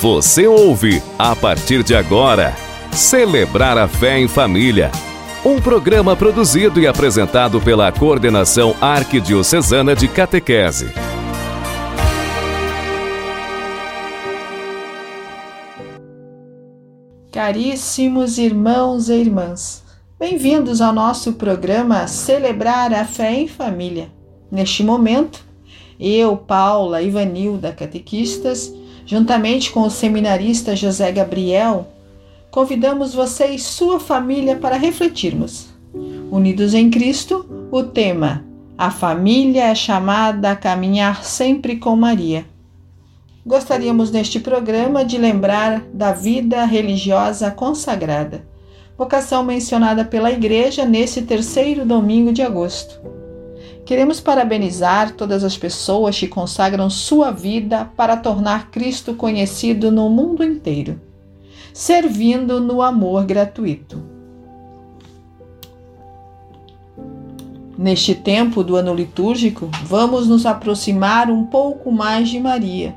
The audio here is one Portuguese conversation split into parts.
Você ouve, a partir de agora, Celebrar a Fé em Família. Um programa produzido e apresentado pela Coordenação Arquidiocesana de Catequese. Caríssimos irmãos e irmãs, bem-vindos ao nosso programa Celebrar a Fé em Família. Neste momento, eu, Paula, Ivanilda, catequistas, juntamente com o seminarista José Gabriel, convidamos você e sua família para refletirmos. Unidos em Cristo, o tema A família é chamada a caminhar sempre com Maria. Gostaríamos neste programa de lembrar da vida religiosa consagrada, vocação mencionada pela Igreja nesse terceiro domingo de agosto. Queremos parabenizar todas as pessoas que consagram sua vida para tornar Cristo conhecido no mundo inteiro, servindo no amor gratuito. Neste tempo do ano litúrgico, vamos nos aproximar um pouco mais de Maria,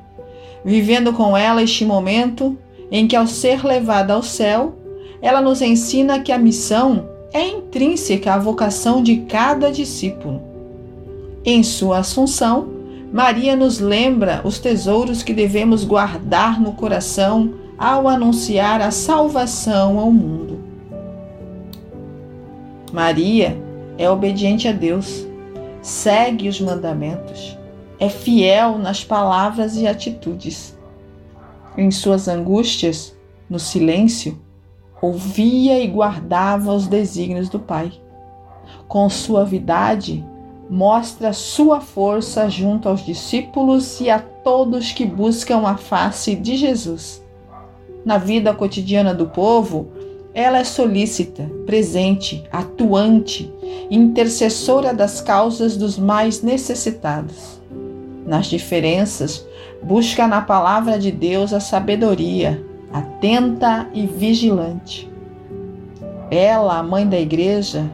vivendo com ela este momento em que, ao ser levada ao céu, ela nos ensina que a missão é intrínseca à vocação de cada discípulo em sua assunção, Maria nos lembra os tesouros que devemos guardar no coração ao anunciar a salvação ao mundo. Maria é obediente a Deus, segue os mandamentos, é fiel nas palavras e atitudes. Em suas angústias, no silêncio, ouvia e guardava os desígnios do Pai. Com suavidade, mostra sua força junto aos discípulos e a todos que buscam a face de Jesus. Na vida cotidiana do povo, ela é solícita, presente, atuante, intercessora das causas dos mais necessitados. Nas diferenças, busca na palavra de Deus a sabedoria, atenta e vigilante. Ela, a mãe da igreja,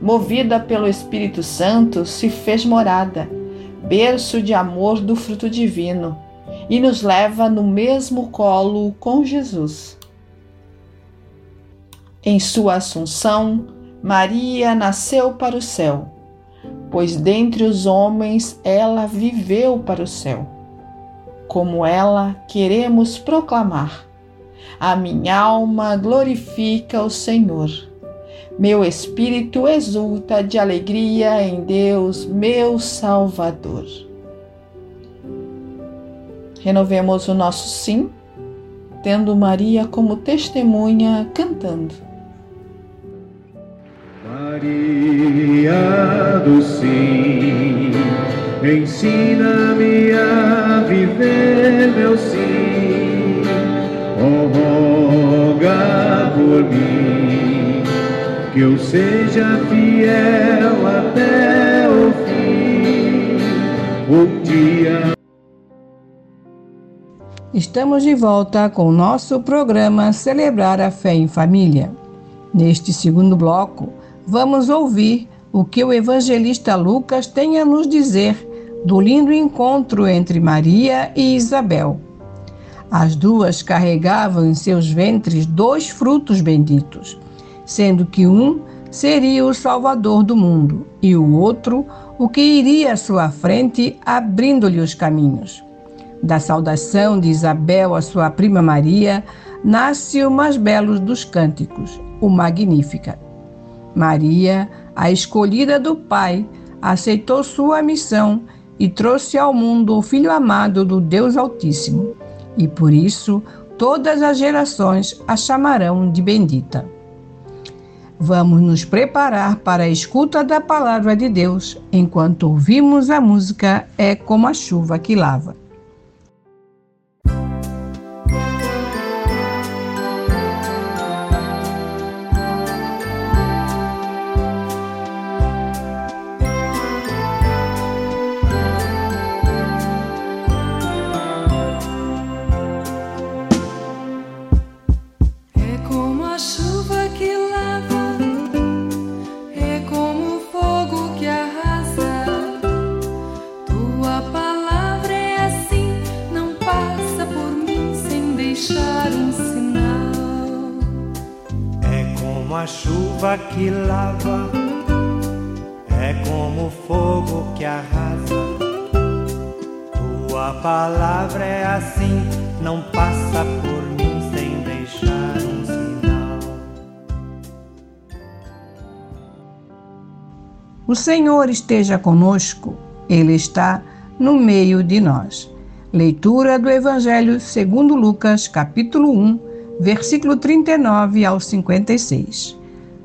movida pelo Espírito Santo, se fez morada, berço de amor do fruto divino, e nos leva no mesmo colo com Jesus. Em sua assunção, Maria nasceu para o céu, pois dentre os homens ela viveu para o céu. Como ela, queremos proclamar: A minha alma glorifica o Senhor meu espírito exulta de alegria em Deus, meu Salvador. Renovemos o nosso sim, tendo Maria como testemunha, cantando. Maria do sim, ensina-me a viver meu sim, oh, roga por mim que eu seja fiel até o fim. Um dia. Estamos de volta com o nosso programa Celebrar a Fé em Família. Neste segundo bloco, vamos ouvir o que o evangelista Lucas tem a nos dizer do lindo encontro entre Maria e Isabel. As duas carregavam em seus ventres dois frutos benditos sendo que um seria o Salvador do mundo e o outro o que iria à sua frente, abrindo-lhe os caminhos. Da saudação de Isabel à sua prima Maria, nasce o mais belo dos cânticos, o Magnífica. Maria, a escolhida do Pai, aceitou sua missão e trouxe ao mundo o Filho amado do Deus Altíssimo, e por isso todas as gerações a chamarão de bendita. Vamos nos preparar para a escuta da palavra de Deus enquanto ouvimos a música É como a chuva que lava. Chuva que lava, é como fogo que arrasa. Tua palavra é assim, não passa por mim sem deixar um sinal. O Senhor esteja conosco, Ele está no meio de nós. Leitura do Evangelho segundo Lucas, capítulo 1, versículo 39 ao 56.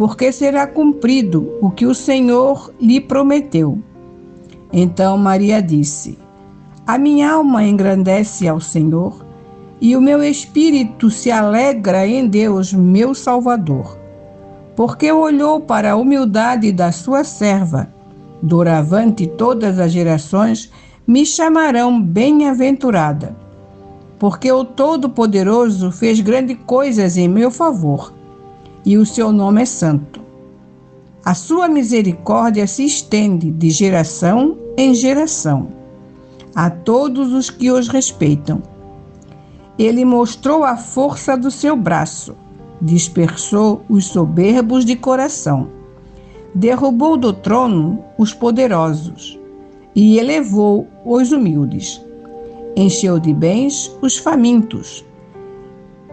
porque será cumprido o que o Senhor lhe prometeu. Então Maria disse: A minha alma engrandece ao Senhor, e o meu espírito se alegra em Deus, meu Salvador, porque olhou para a humildade da sua serva. Doravante todas as gerações me chamarão bem-aventurada porque o Todo-Poderoso fez grandes coisas em meu favor, e o seu nome é santo. A sua misericórdia se estende de geração em geração a todos os que os respeitam. Ele mostrou a força do seu braço, dispersou os soberbos de coração, derrubou do trono os poderosos e elevou os humildes encheu de bens os famintos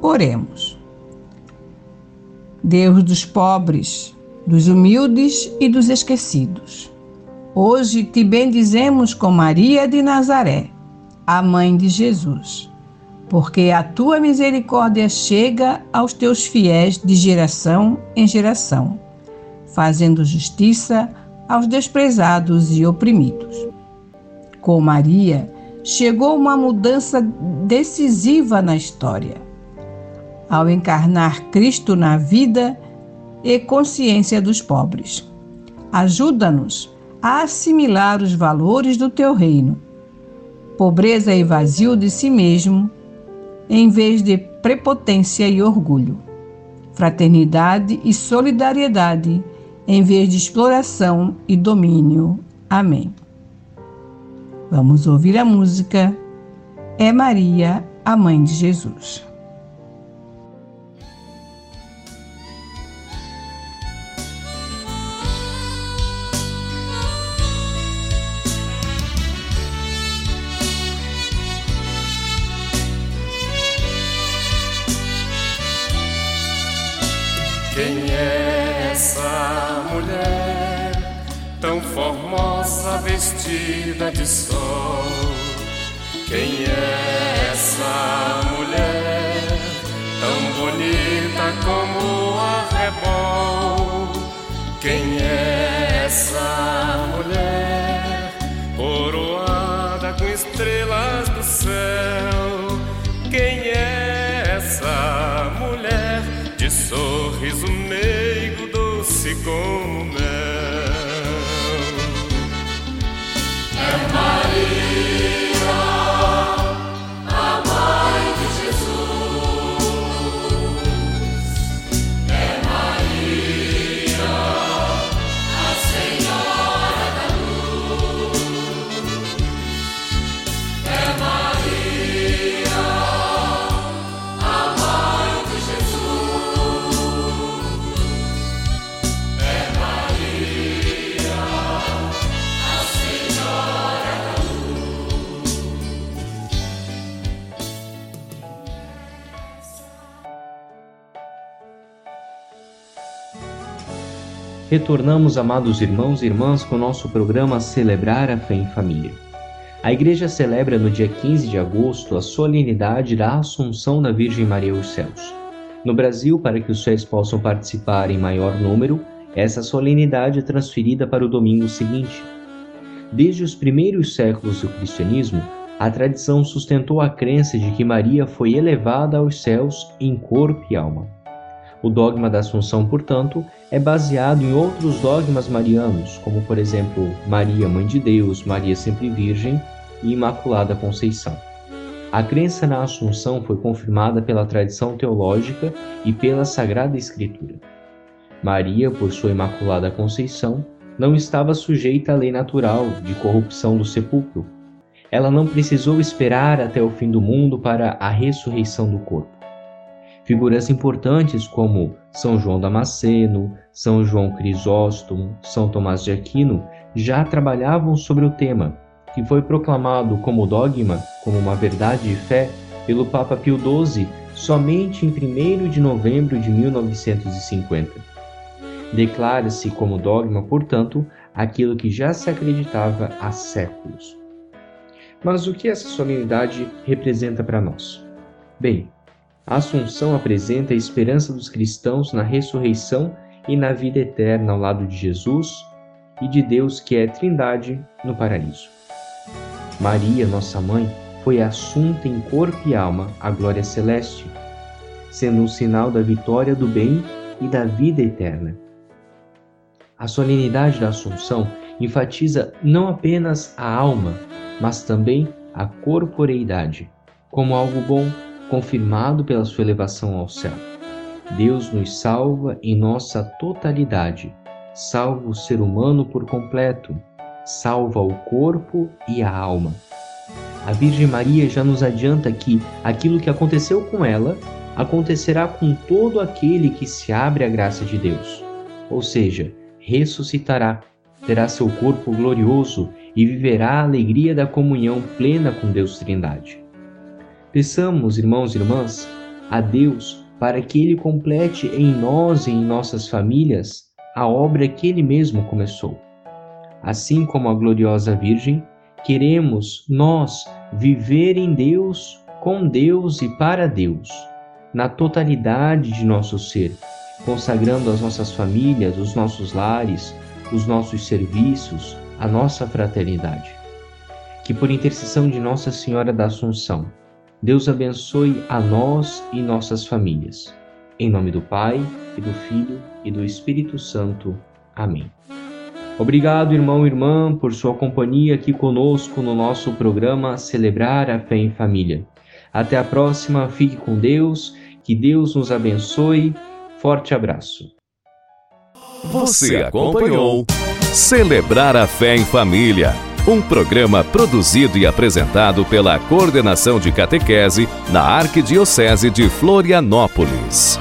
Oremos. Deus dos pobres, dos humildes e dos esquecidos. Hoje te bendizemos com Maria de Nazaré, a mãe de Jesus, porque a tua misericórdia chega aos teus fiéis de geração em geração, fazendo justiça aos desprezados e oprimidos. Com Maria, chegou uma mudança decisiva na história. Ao encarnar Cristo na vida e consciência dos pobres. Ajuda-nos a assimilar os valores do teu reino. Pobreza e vazio de si mesmo, em vez de prepotência e orgulho. Fraternidade e solidariedade em vez de exploração e domínio. Amém. Vamos ouvir a música É Maria, a Mãe de Jesus. Quem é essa mulher tão formosa vestida de sol? Quem é essa mulher tão bonita como a rebol? Quem é essa mulher coroada Oh. Retornamos, amados irmãos e irmãs, com o nosso programa Celebrar a Fé em Família. A Igreja celebra no dia 15 de agosto a solenidade da Assunção da Virgem Maria aos céus. No Brasil, para que os fiéis possam participar em maior número, essa solenidade é transferida para o domingo seguinte. Desde os primeiros séculos do cristianismo, a tradição sustentou a crença de que Maria foi elevada aos céus em corpo e alma. O dogma da Assunção, portanto, é baseado em outros dogmas marianos, como por exemplo Maria, Mãe de Deus, Maria Sempre Virgem e Imaculada Conceição. A crença na Assunção foi confirmada pela tradição teológica e pela Sagrada Escritura. Maria, por sua Imaculada Conceição, não estava sujeita à lei natural de corrupção do sepulcro. Ela não precisou esperar até o fim do mundo para a ressurreição do corpo. Figuras importantes como São João Damasceno, São João Crisóstomo, São Tomás de Aquino já trabalhavam sobre o tema, que foi proclamado como dogma, como uma verdade de fé, pelo Papa Pio XII somente em 1 de novembro de 1950. Declara-se como dogma, portanto, aquilo que já se acreditava há séculos. Mas o que essa solenidade representa para nós? Bem, a Assunção apresenta a esperança dos cristãos na ressurreição e na vida eterna ao lado de Jesus e de Deus que é Trindade no paraíso. Maria, nossa mãe, foi assunta em corpo e alma à glória celeste, sendo um sinal da vitória do bem e da vida eterna. A solenidade da Assunção enfatiza não apenas a alma, mas também a corporeidade, como algo bom confirmado pela sua elevação ao céu. Deus nos salva em nossa totalidade, salva o ser humano por completo, salva o corpo e a alma. A Virgem Maria já nos adianta que aquilo que aconteceu com ela acontecerá com todo aquele que se abre à graça de Deus, ou seja, ressuscitará, terá seu corpo glorioso e viverá a alegria da comunhão plena com Deus Trindade. Peçamos, irmãos e irmãs, a Deus para que Ele complete em nós e em nossas famílias a obra que Ele mesmo começou. Assim como a gloriosa Virgem, queremos nós viver em Deus, com Deus e para Deus, na totalidade de nosso ser, consagrando as nossas famílias, os nossos lares, os nossos serviços, a nossa fraternidade. Que por intercessão de Nossa Senhora da Assunção, Deus abençoe a nós e nossas famílias. Em nome do Pai, e do Filho e do Espírito Santo. Amém. Obrigado, irmão e irmã, por sua companhia aqui conosco no nosso programa Celebrar a Fé em Família. Até a próxima, fique com Deus, que Deus nos abençoe. Forte abraço. Você acompanhou Celebrar a Fé em Família um programa produzido e apresentado pela Coordenação de Catequese na Arquidiocese de Florianópolis.